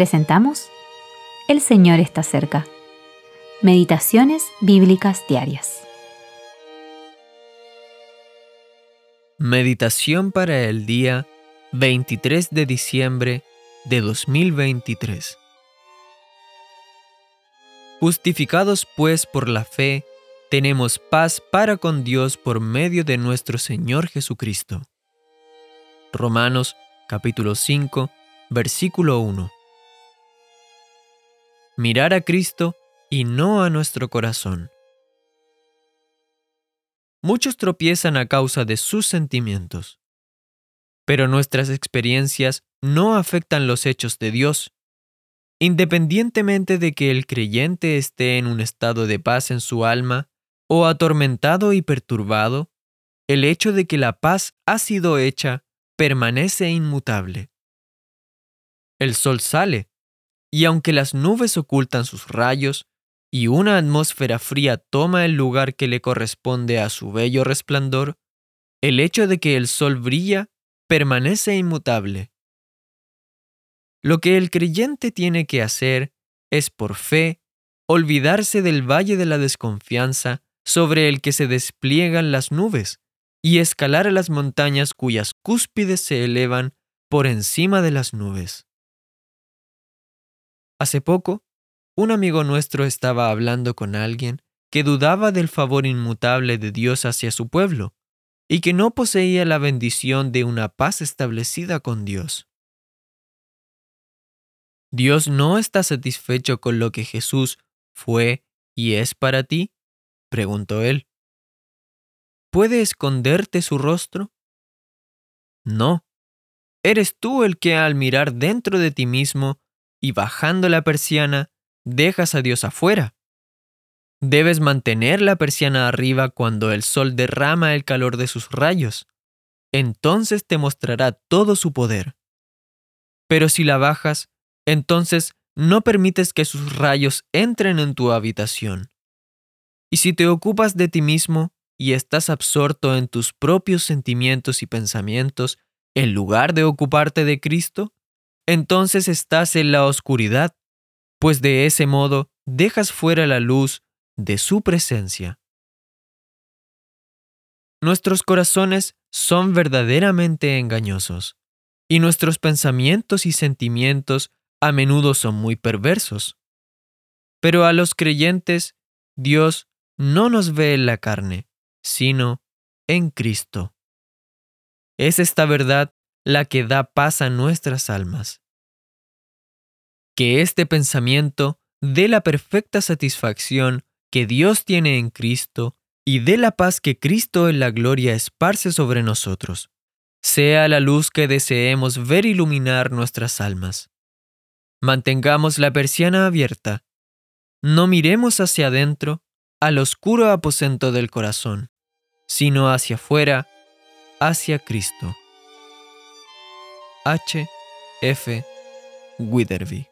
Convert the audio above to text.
presentamos El Señor está cerca. Meditaciones Bíblicas Diarias. Meditación para el día 23 de diciembre de 2023. Justificados pues por la fe, tenemos paz para con Dios por medio de nuestro Señor Jesucristo. Romanos capítulo 5, versículo 1. Mirar a Cristo y no a nuestro corazón. Muchos tropiezan a causa de sus sentimientos, pero nuestras experiencias no afectan los hechos de Dios. Independientemente de que el creyente esté en un estado de paz en su alma o atormentado y perturbado, el hecho de que la paz ha sido hecha permanece inmutable. El sol sale, y aunque las nubes ocultan sus rayos, y una atmósfera fría toma el lugar que le corresponde a su bello resplandor, el hecho de que el sol brilla permanece inmutable. Lo que el creyente tiene que hacer es, por fe, olvidarse del valle de la desconfianza sobre el que se despliegan las nubes y escalar a las montañas cuyas cúspides se elevan por encima de las nubes. Hace poco, un amigo nuestro estaba hablando con alguien que dudaba del favor inmutable de Dios hacia su pueblo y que no poseía la bendición de una paz establecida con Dios. ¿Dios no está satisfecho con lo que Jesús fue y es para ti? preguntó él. ¿Puede esconderte su rostro? No. Eres tú el que al mirar dentro de ti mismo y bajando la persiana, dejas a Dios afuera. Debes mantener la persiana arriba cuando el sol derrama el calor de sus rayos. Entonces te mostrará todo su poder. Pero si la bajas, entonces no permites que sus rayos entren en tu habitación. Y si te ocupas de ti mismo y estás absorto en tus propios sentimientos y pensamientos, en lugar de ocuparte de Cristo, entonces estás en la oscuridad, pues de ese modo dejas fuera la luz de su presencia. Nuestros corazones son verdaderamente engañosos, y nuestros pensamientos y sentimientos a menudo son muy perversos. Pero a los creyentes, Dios no nos ve en la carne, sino en Cristo. Es esta verdad la que da paz a nuestras almas. Que este pensamiento dé la perfecta satisfacción que Dios tiene en Cristo y dé la paz que Cristo en la gloria esparce sobre nosotros, sea la luz que deseemos ver iluminar nuestras almas. Mantengamos la persiana abierta. No miremos hacia adentro, al oscuro aposento del corazón, sino hacia afuera, hacia Cristo. H. F. Witherby